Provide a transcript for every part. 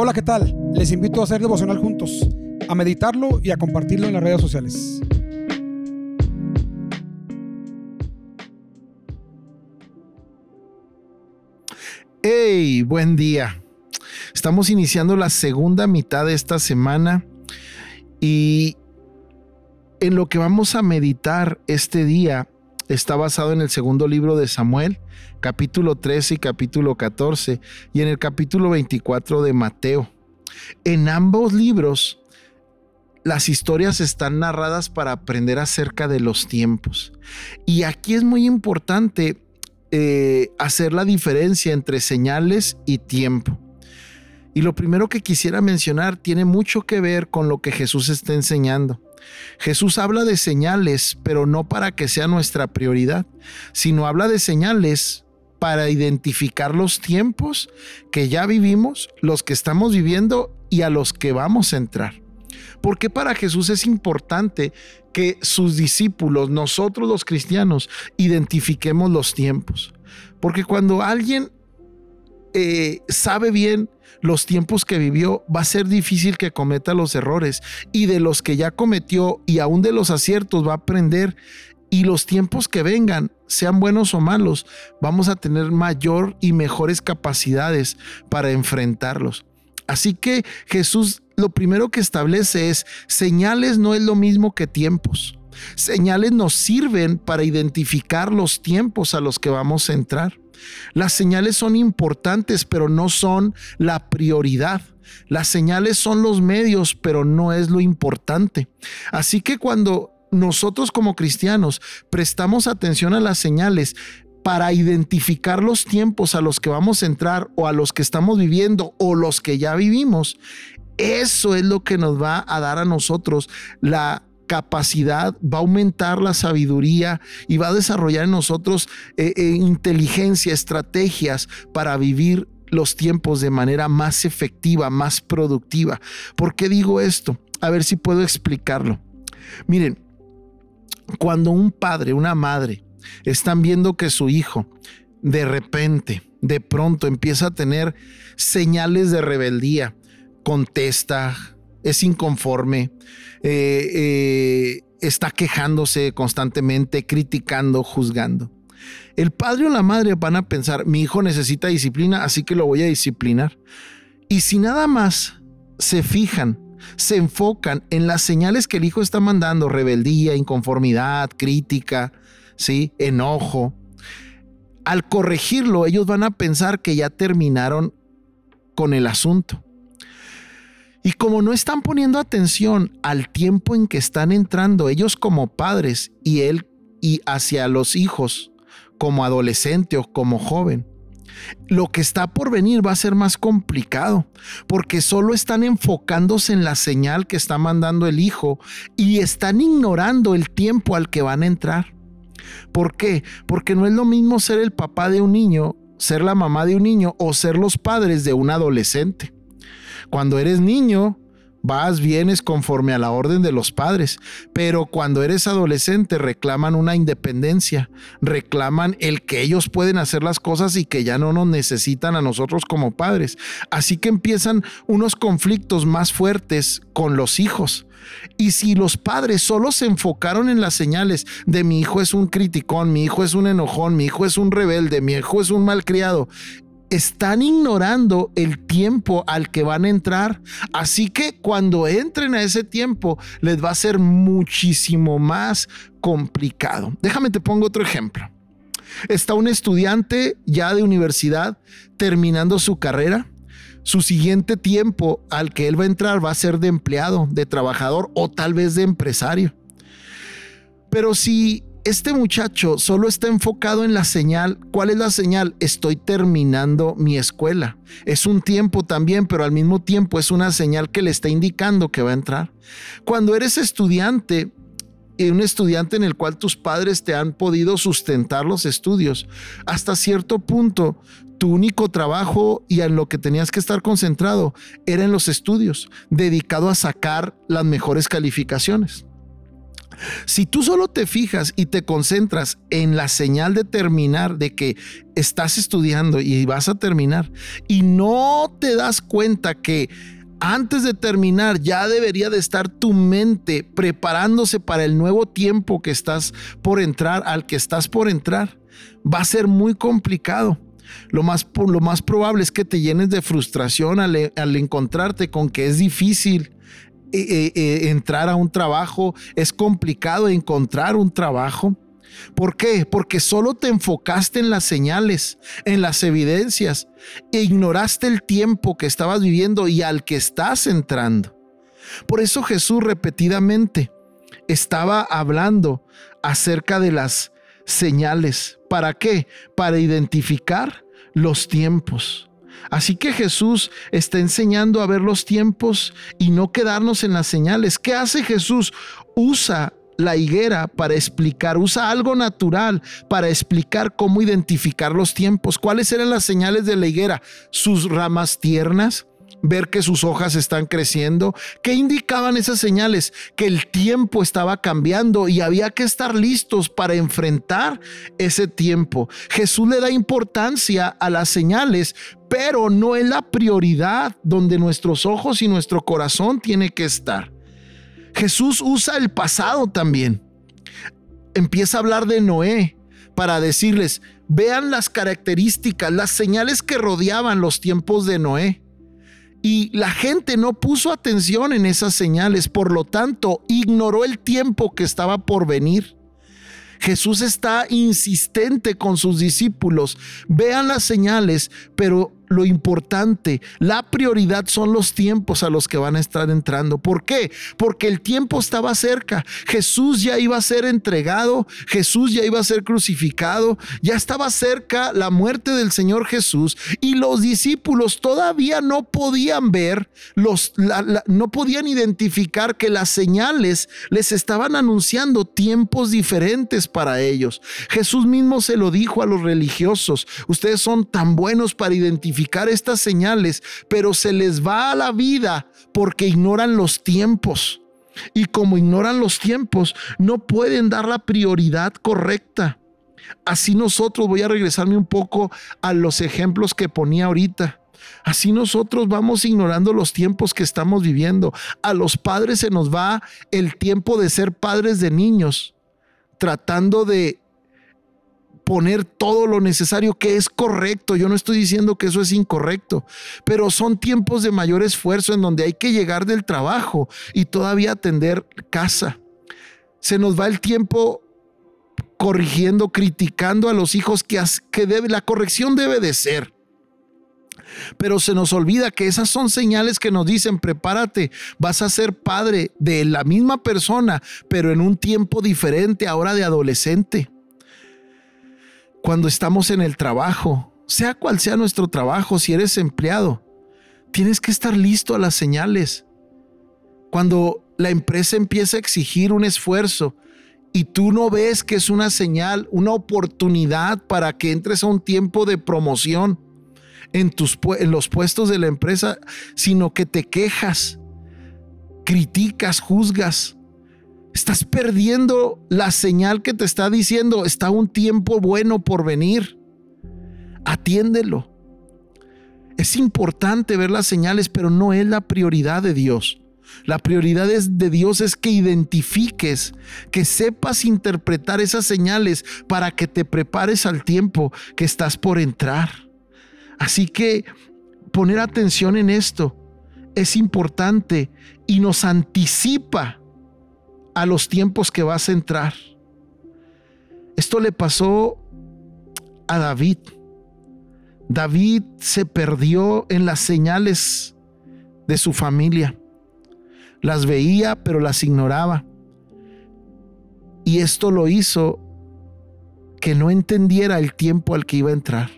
Hola, ¿qué tal? Les invito a hacer devocional juntos, a meditarlo y a compartirlo en las redes sociales. ¡Hey! Buen día. Estamos iniciando la segunda mitad de esta semana y en lo que vamos a meditar este día está basado en el segundo libro de Samuel, capítulo 13 y capítulo 14, y en el capítulo 24 de Mateo. En ambos libros, las historias están narradas para aprender acerca de los tiempos. Y aquí es muy importante eh, hacer la diferencia entre señales y tiempo. Y lo primero que quisiera mencionar tiene mucho que ver con lo que Jesús está enseñando. Jesús habla de señales, pero no para que sea nuestra prioridad, sino habla de señales para identificar los tiempos que ya vivimos, los que estamos viviendo y a los que vamos a entrar. Porque para Jesús es importante que sus discípulos, nosotros los cristianos, identifiquemos los tiempos. Porque cuando alguien eh, sabe bien los tiempos que vivió, va a ser difícil que cometa los errores y de los que ya cometió y aún de los aciertos va a aprender y los tiempos que vengan, sean buenos o malos, vamos a tener mayor y mejores capacidades para enfrentarlos. Así que Jesús lo primero que establece es señales no es lo mismo que tiempos. Señales nos sirven para identificar los tiempos a los que vamos a entrar. Las señales son importantes, pero no son la prioridad. Las señales son los medios, pero no es lo importante. Así que cuando nosotros como cristianos prestamos atención a las señales, para identificar los tiempos a los que vamos a entrar o a los que estamos viviendo o los que ya vivimos, eso es lo que nos va a dar a nosotros la capacidad, va a aumentar la sabiduría y va a desarrollar en nosotros eh, eh, inteligencia, estrategias para vivir los tiempos de manera más efectiva, más productiva. ¿Por qué digo esto? A ver si puedo explicarlo. Miren, cuando un padre, una madre, están viendo que su hijo de repente, de pronto empieza a tener señales de rebeldía, contesta, es inconforme, eh, eh, está quejándose constantemente, criticando, juzgando. El padre o la madre van a pensar, mi hijo necesita disciplina, así que lo voy a disciplinar. Y si nada más se fijan, se enfocan en las señales que el hijo está mandando, rebeldía, inconformidad, crítica, ¿sí? enojo, al corregirlo ellos van a pensar que ya terminaron con el asunto. Y como no están poniendo atención al tiempo en que están entrando ellos como padres y él y hacia los hijos como adolescente o como joven, lo que está por venir va a ser más complicado, porque solo están enfocándose en la señal que está mandando el hijo y están ignorando el tiempo al que van a entrar. ¿Por qué? Porque no es lo mismo ser el papá de un niño, ser la mamá de un niño o ser los padres de un adolescente. Cuando eres niño, vas, vienes conforme a la orden de los padres, pero cuando eres adolescente reclaman una independencia, reclaman el que ellos pueden hacer las cosas y que ya no nos necesitan a nosotros como padres. Así que empiezan unos conflictos más fuertes con los hijos. Y si los padres solo se enfocaron en las señales de mi hijo es un criticón, mi hijo es un enojón, mi hijo es un rebelde, mi hijo es un malcriado, están ignorando el tiempo al que van a entrar. Así que cuando entren a ese tiempo, les va a ser muchísimo más complicado. Déjame te pongo otro ejemplo. Está un estudiante ya de universidad terminando su carrera. Su siguiente tiempo al que él va a entrar va a ser de empleado, de trabajador o tal vez de empresario. Pero si este muchacho solo está enfocado en la señal. ¿Cuál es la señal? Estoy terminando mi escuela. Es un tiempo también, pero al mismo tiempo es una señal que le está indicando que va a entrar. Cuando eres estudiante, y un estudiante en el cual tus padres te han podido sustentar los estudios, hasta cierto punto tu único trabajo y en lo que tenías que estar concentrado era en los estudios, dedicado a sacar las mejores calificaciones. Si tú solo te fijas y te concentras en la señal de terminar, de que estás estudiando y vas a terminar, y no te das cuenta que antes de terminar ya debería de estar tu mente preparándose para el nuevo tiempo que estás por entrar, al que estás por entrar, va a ser muy complicado. Lo más, lo más probable es que te llenes de frustración al, al encontrarte con que es difícil eh, eh, eh, entrar a un trabajo, es complicado encontrar un trabajo. ¿Por qué? Porque solo te enfocaste en las señales, en las evidencias, e ignoraste el tiempo que estabas viviendo y al que estás entrando. Por eso Jesús repetidamente estaba hablando acerca de las señales. ¿Para qué? Para identificar los tiempos. Así que Jesús está enseñando a ver los tiempos y no quedarnos en las señales. ¿Qué hace Jesús? Usa la higuera para explicar, usa algo natural para explicar cómo identificar los tiempos. ¿Cuáles eran las señales de la higuera? Sus ramas tiernas, ver que sus hojas están creciendo. ¿Qué indicaban esas señales? Que el tiempo estaba cambiando y había que estar listos para enfrentar ese tiempo. Jesús le da importancia a las señales, pero no es la prioridad donde nuestros ojos y nuestro corazón tiene que estar. Jesús usa el pasado también. Empieza a hablar de Noé para decirles, vean las características, las señales que rodeaban los tiempos de Noé. Y la gente no puso atención en esas señales, por lo tanto, ignoró el tiempo que estaba por venir. Jesús está insistente con sus discípulos. Vean las señales, pero lo importante, la prioridad son los tiempos a los que van a estar entrando. ¿Por qué? Porque el tiempo estaba cerca. Jesús ya iba a ser entregado, Jesús ya iba a ser crucificado, ya estaba cerca la muerte del Señor Jesús y los discípulos todavía no podían ver, los, no podían identificar que las señales les estaban anunciando tiempos diferentes para ellos. Jesús mismo se lo dijo a los religiosos, ustedes son tan buenos para estas señales, pero se les va a la vida porque ignoran los tiempos. Y como ignoran los tiempos, no pueden dar la prioridad correcta. Así nosotros, voy a regresarme un poco a los ejemplos que ponía ahorita. Así nosotros vamos ignorando los tiempos que estamos viviendo. A los padres se nos va el tiempo de ser padres de niños, tratando de poner todo lo necesario que es correcto. Yo no estoy diciendo que eso es incorrecto, pero son tiempos de mayor esfuerzo en donde hay que llegar del trabajo y todavía atender casa. Se nos va el tiempo corrigiendo, criticando a los hijos que, que la corrección debe de ser. Pero se nos olvida que esas son señales que nos dicen, prepárate, vas a ser padre de la misma persona, pero en un tiempo diferente, ahora de adolescente cuando estamos en el trabajo, sea cual sea nuestro trabajo, si eres empleado, tienes que estar listo a las señales. Cuando la empresa empieza a exigir un esfuerzo y tú no ves que es una señal, una oportunidad para que entres a un tiempo de promoción en, tus, los puestos de la empresa, sino que te quejas, criticas, juzgas, Estás perdiendo la señal que te está diciendo, está un tiempo bueno por venir. Atiéndelo. Es importante ver las señales, pero no es la prioridad de Dios. La prioridad de Dios es que identifiques, que sepas interpretar esas señales para que te prepares al tiempo que estás por entrar. Así que poner atención en esto es importante y nos anticipa a los tiempos que vas a entrar. Esto le pasó a David. David se perdió en las señales de su familia. Las veía, pero las ignoraba. Y esto lo hizo que no entendiera el tiempo al que iba a entrar.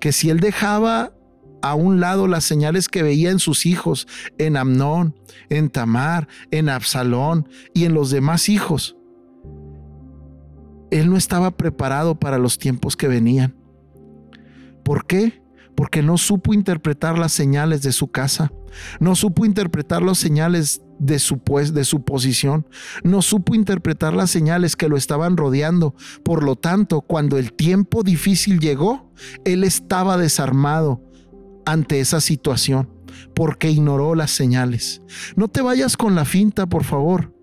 Que si él dejaba a un lado las señales que veía en sus hijos, en Amnón, en Tamar, en Absalón y en los demás hijos. Él no estaba preparado para los tiempos que venían. ¿Por qué? porque no supo interpretar las señales de su casa, no supo interpretar las señales de su, pues, de su posición, no supo interpretar las señales que lo estaban rodeando. Por lo tanto, cuando el tiempo difícil llegó, él estaba desarmado ante esa situación porque ignoró las señales. No te vayas con la finta, por favor.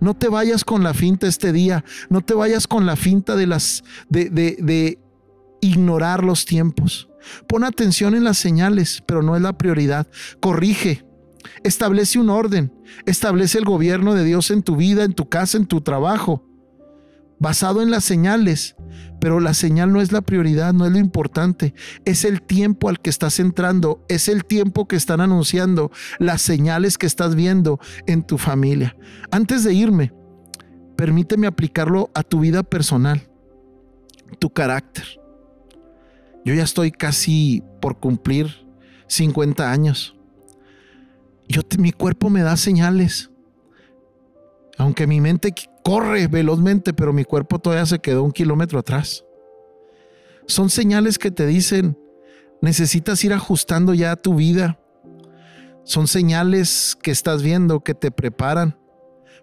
No te vayas con la finta este día. No te vayas con la finta de las de, de, de ignorar los tiempos. Pon atención en las señales, pero no es la prioridad. Corrige. Establece un orden. Establece el gobierno de Dios en tu vida, en tu casa, en tu trabajo. Basado en las señales. Pero la señal no es la prioridad, no es lo importante. Es el tiempo al que estás entrando. Es el tiempo que están anunciando. Las señales que estás viendo en tu familia. Antes de irme, permíteme aplicarlo a tu vida personal. Tu carácter. Yo ya estoy casi por cumplir 50 años. Yo, mi cuerpo me da señales. Aunque mi mente corre velozmente, pero mi cuerpo todavía se quedó un kilómetro atrás. Son señales que te dicen, necesitas ir ajustando ya tu vida. Son señales que estás viendo, que te preparan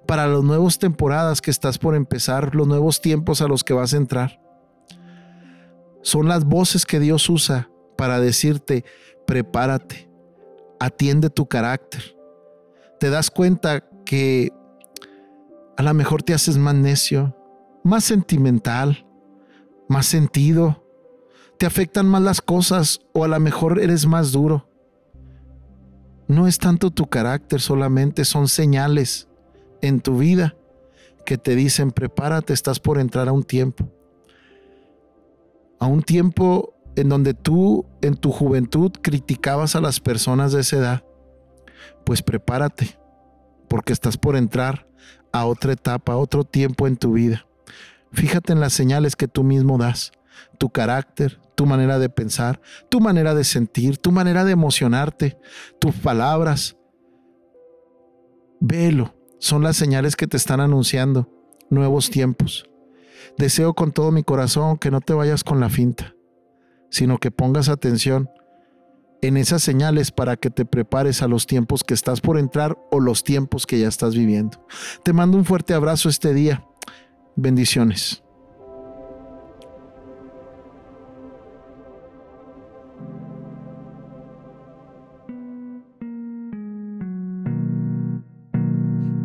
para las nuevas temporadas que estás por empezar, los nuevos tiempos a los que vas a entrar. Son las voces que Dios usa para decirte, prepárate, atiende tu carácter. Te das cuenta que a lo mejor te haces más necio, más sentimental, más sentido. Te afectan más las cosas o a lo mejor eres más duro. No es tanto tu carácter solamente, son señales en tu vida que te dicen, prepárate, estás por entrar a un tiempo a un tiempo en donde tú en tu juventud criticabas a las personas de esa edad, pues prepárate, porque estás por entrar a otra etapa, a otro tiempo en tu vida. Fíjate en las señales que tú mismo das, tu carácter, tu manera de pensar, tu manera de sentir, tu manera de emocionarte, tus palabras. Velo, son las señales que te están anunciando nuevos tiempos. Deseo con todo mi corazón que no te vayas con la finta, sino que pongas atención en esas señales para que te prepares a los tiempos que estás por entrar o los tiempos que ya estás viviendo. Te mando un fuerte abrazo este día. Bendiciones.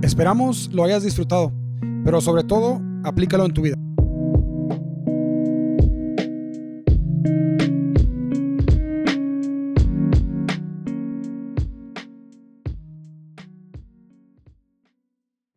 Esperamos lo hayas disfrutado, pero sobre todo, aplícalo en tu vida.